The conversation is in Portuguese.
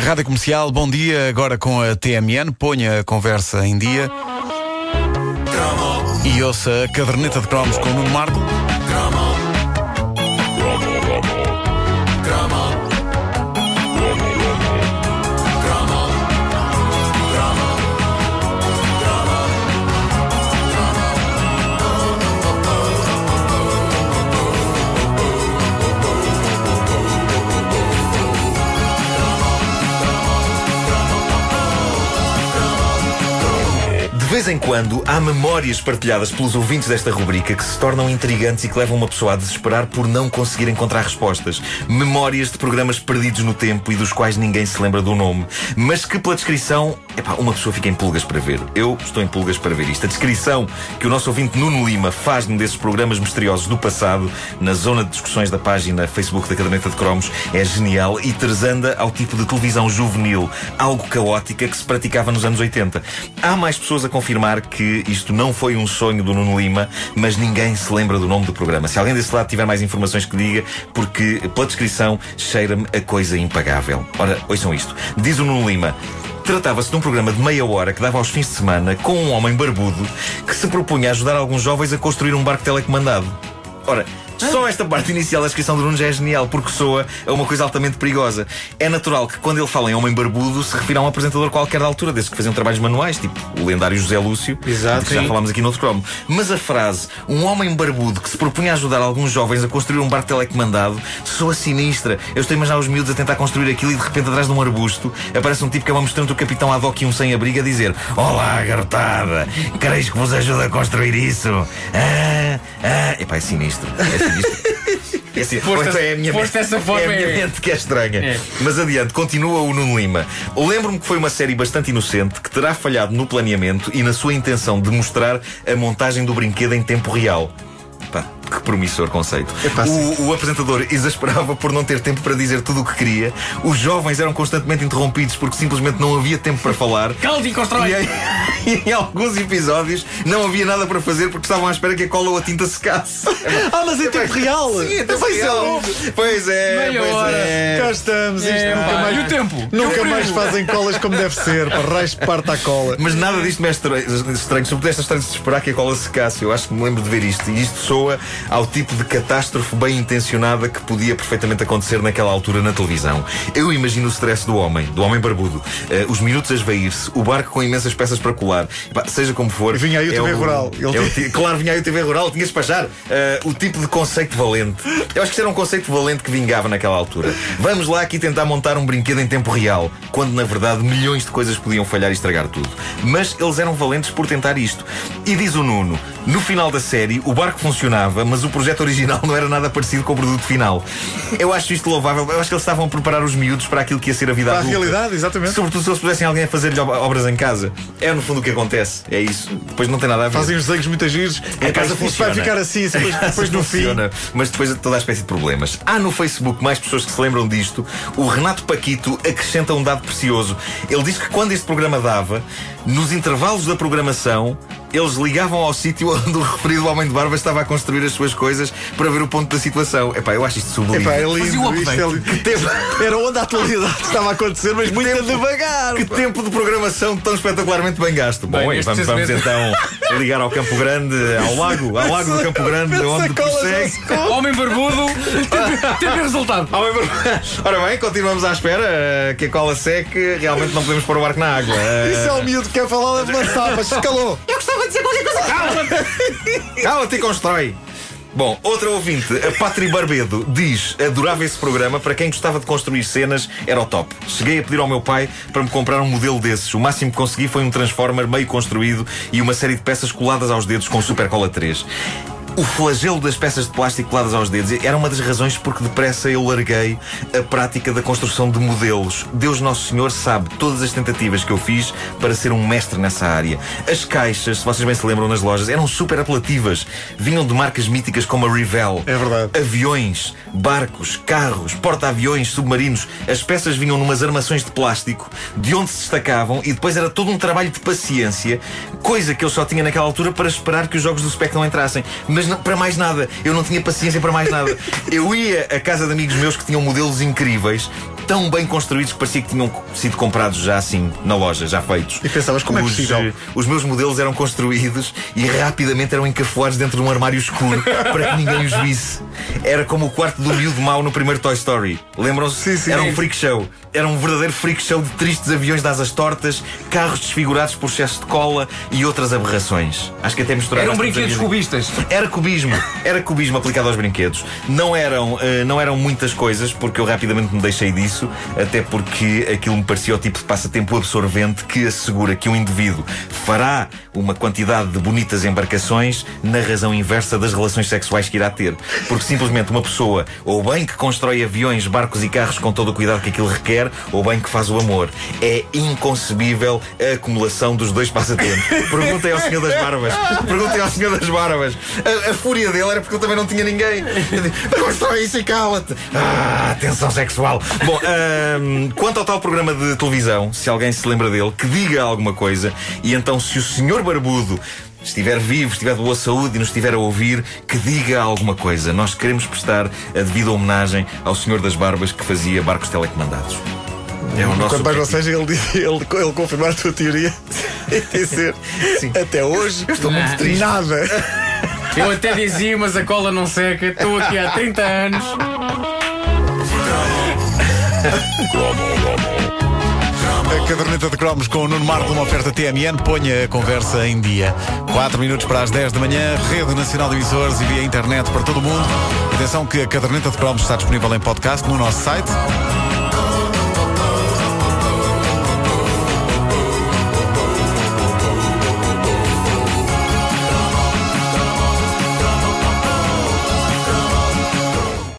Rádio Comercial, bom dia. Agora com a TMN, ponha a conversa em dia. E ouça a caderneta de cromos com o Nuno Marco. Vez em quando há memórias partilhadas pelos ouvintes desta rubrica que se tornam intrigantes e que levam uma pessoa a desesperar por não conseguir encontrar respostas. Memórias de programas perdidos no tempo e dos quais ninguém se lembra do nome, mas que pela descrição, epá, uma pessoa fica em pulgas para ver. Eu estou em pulgas para ver isto. A descrição que o nosso ouvinte Nuno Lima faz num desses programas misteriosos do passado, na zona de discussões da página Facebook da Caderneta de Cromos, é genial e terzanda ao tipo de televisão juvenil, algo caótica que se praticava nos anos 80. Há mais pessoas a confirmar que isto não foi um sonho do Nuno Lima, mas ninguém se lembra do nome do programa. Se alguém desse lado tiver mais informações que diga, porque pela descrição cheira-me a coisa impagável. Ora, ouçam isto. Diz o Nuno Lima. Tratava-se de um programa de meia hora que dava aos fins de semana com um homem barbudo que se propunha a ajudar alguns jovens a construir um barco telecomandado. Ora, só esta parte inicial da descrição do Nuno já é genial, porque soa a uma coisa altamente perigosa. É natural que quando ele fala em homem barbudo se refira a um apresentador qualquer da altura, desses que faziam trabalhos manuais, tipo o lendário José Lúcio, Exato, que já falámos aqui no outro cromo. Mas a frase, um homem barbudo que se propunha a ajudar alguns jovens a construir um barco telecomandado, soa sinistra. Eu estou a imaginar os miúdos a tentar construir aquilo e de repente atrás de um arbusto aparece um tipo que é uma mistura entre o capitão Haddock e um sem-abrigo a dizer Olá, garotada, quereis que vos ajude a construir isso? Ah, ah. Epá, é sinistro. É sinistro. É assim, Foste- é a minha mente, dessa forma, é a minha é. mente que é estranha. É. Mas adiante, continua o Nuno Lima. Lembro-me que foi uma série bastante inocente que terá falhado no planeamento e na sua intenção de mostrar a montagem do brinquedo em tempo real. Pá, que promissor conceito. O, o apresentador exasperava por não ter tempo para dizer tudo o que queria. Os jovens eram constantemente interrompidos porque simplesmente não havia tempo para falar. Calde e constrói! E em, e em alguns episódios não havia nada para fazer porque estavam à espera que a cola ou a tinta secasse. Ah, mas em tempo real! Sim, é tempo Pois é. real. Pois é, Meia pois hora. é. Cá estamos, isto É, nunca mais. e o tempo? Nunca E o mais frio? fazem colas como deve ser, para raios parte à cola. Mas nada disto me é estra- estranho, sobretudo esta história de esperar que a cola secasse. Eu acho que me lembro de ver isto. E isto soa ao tipo de catástrofe bem intencionada que podia perfeitamente acontecer naquela altura na televisão. Eu imagino o stress do homem, do homem barbudo. Eh, os minutos a esvair-se, o barco com imensas peças para colar. Epá, seja como for. Vinha aí o é TV Rural. Ele é o Claro, vinha aí o TV Rural, tinha de despachar. Eh, o tipo de conceito valente. Eu acho que isso era um conceito valente que vingava naquela altura. Vamos lá aqui tentar montar um brinquedo em tempo real, quando na verdade milhões de coisas podiam falhar e estragar tudo. Mas eles eram valentes por tentar isto. E diz o Nuno: no final da série, o barco funcionava, mas o projeto original não era nada parecido com o produto final. Eu acho isto louvável. Eu acho que eles estavam a preparar os miúdos para aquilo que ia ser a vida Para a adulta. realidade, exatamente. Sobretudo se eles pusessem alguém a fazer-lhe ob- obras em casa. É no fundo o que acontece. É isso. Depois não tem nada a ver. Fazem os desenhos muito giros. É, A pá, casa isto vai funciona. ficar assim, depois, depois no fim. Funciona, mas depois toda a espécie de problemas. Há no Facebook mais pessoas que se lembram disto. O Renato Paquito acrescenta um dado precioso. Ele diz que quando este programa dava, nos intervalos da programação, eles ligavam ao sítio onde o referido homem de barba estava a construir as suas coisas para ver o ponto da situação. Epá, eu acho isto sublime. Epá, é lindo. Isto é lindo. Era onde a atualidade estava a acontecer, mas muito devagar. Que tempo de programação tão espetacularmente bem gasto. Bom, Bem, este vamos, vamos então ligar ao Campo Grande, ao lago, ao lago do Campo Grande, onde prossegue. Homem barbudo, tempo- tempo e resultado. Ah, bem, Ora bem, continuamos à espera eh, que a cola seque. Realmente não podemos pôr o barco na água. Eh, Isso é o miúdo que quer falar de lançar, mas escalou. Cala-te e constrói. Bom, outra ouvinte, a Patri Barbedo, diz: adorava esse programa, para quem gostava de construir cenas, era o top. Cheguei a pedir ao meu pai para me comprar um modelo desses. O máximo que consegui foi um Transformer meio construído e uma série de peças coladas aos dedos com Super Cola 3. O flagelo das peças de plástico coladas aos dedos era uma das razões porque depressa eu larguei a prática da construção de modelos. Deus Nosso Senhor sabe todas as tentativas que eu fiz para ser um mestre nessa área. As caixas, se vocês bem se lembram nas lojas, eram super apelativas. Vinham de marcas míticas como a Revell. É verdade. Aviões, barcos, carros, porta-aviões, submarinos. As peças vinham numas armações de plástico, de onde se destacavam, e depois era todo um trabalho de paciência, coisa que eu só tinha naquela altura para esperar que os jogos do Spec não entrassem. Mas não, para mais nada. Eu não tinha paciência para mais nada. Eu ia à casa de amigos meus que tinham modelos incríveis tão bem construídos que parecia que tinham sido comprados já assim, na loja, já feitos. E pensavas, como é os, possível? eh, Os meus modelos eram construídos e rapidamente eram encafuados dentro de um armário escuro para que ninguém os visse. Era como o quarto do miúdo mau no primeiro Toy Story. Lembram-se? Sim, sim. Era um freak show. Era um verdadeiro freak show de tristes aviões de asas tortas, carros desfigurados por excesso de cola e outras aberrações. Acho que até misturaram Eram brinquedos cubistas. Era cubismo, era cubismo aplicado aos brinquedos. Não eram, eh, não eram muitas coisas, porque eu rapidamente me deixei disso, até porque aquilo me parecia o tipo de passatempo absorvente que assegura que um indivíduo fará uma quantidade de bonitas embarcações na razão inversa das relações sexuais que irá ter. Porque simplesmente uma pessoa, ou bem que constrói aviões, barcos e carros com todo o cuidado que aquilo requer, ou bem que faz o amor. É inconcebível a acumulação dos dois passatempos. Perguntem ao Senhor das Barbas. Perguntem ao Senhor das Barbas. A, a fúria dele era porque ele também não tinha ninguém. Digo, Constrói isso e cala-te. Ah, sexual. Bom, ahm, quanto ao tal programa de televisão, se alguém se lembra dele, que diga alguma coisa. E então, se o Senhor Barbudo estiver vivo, estiver de boa saúde e nos estiver a ouvir, que diga alguma coisa. Nós queremos prestar a devida homenagem ao Senhor das Barbas que fazia barcos telecomandados. É o nosso Quanto mais não seja, ele, ele, ele confirmar a tua teoria e dizer Sim. até hoje estou muito triste. nada. Eu até dizia, mas a cola não seca. Estou aqui há 30 anos. A caderneta de cromos com o Nuno Marco, uma oferta TMN. Ponha a conversa em dia. 4 minutos para as 10 da manhã, Rede Nacional de Emissores e via internet para todo o mundo. Atenção que a caderneta de cromos está disponível em podcast no nosso site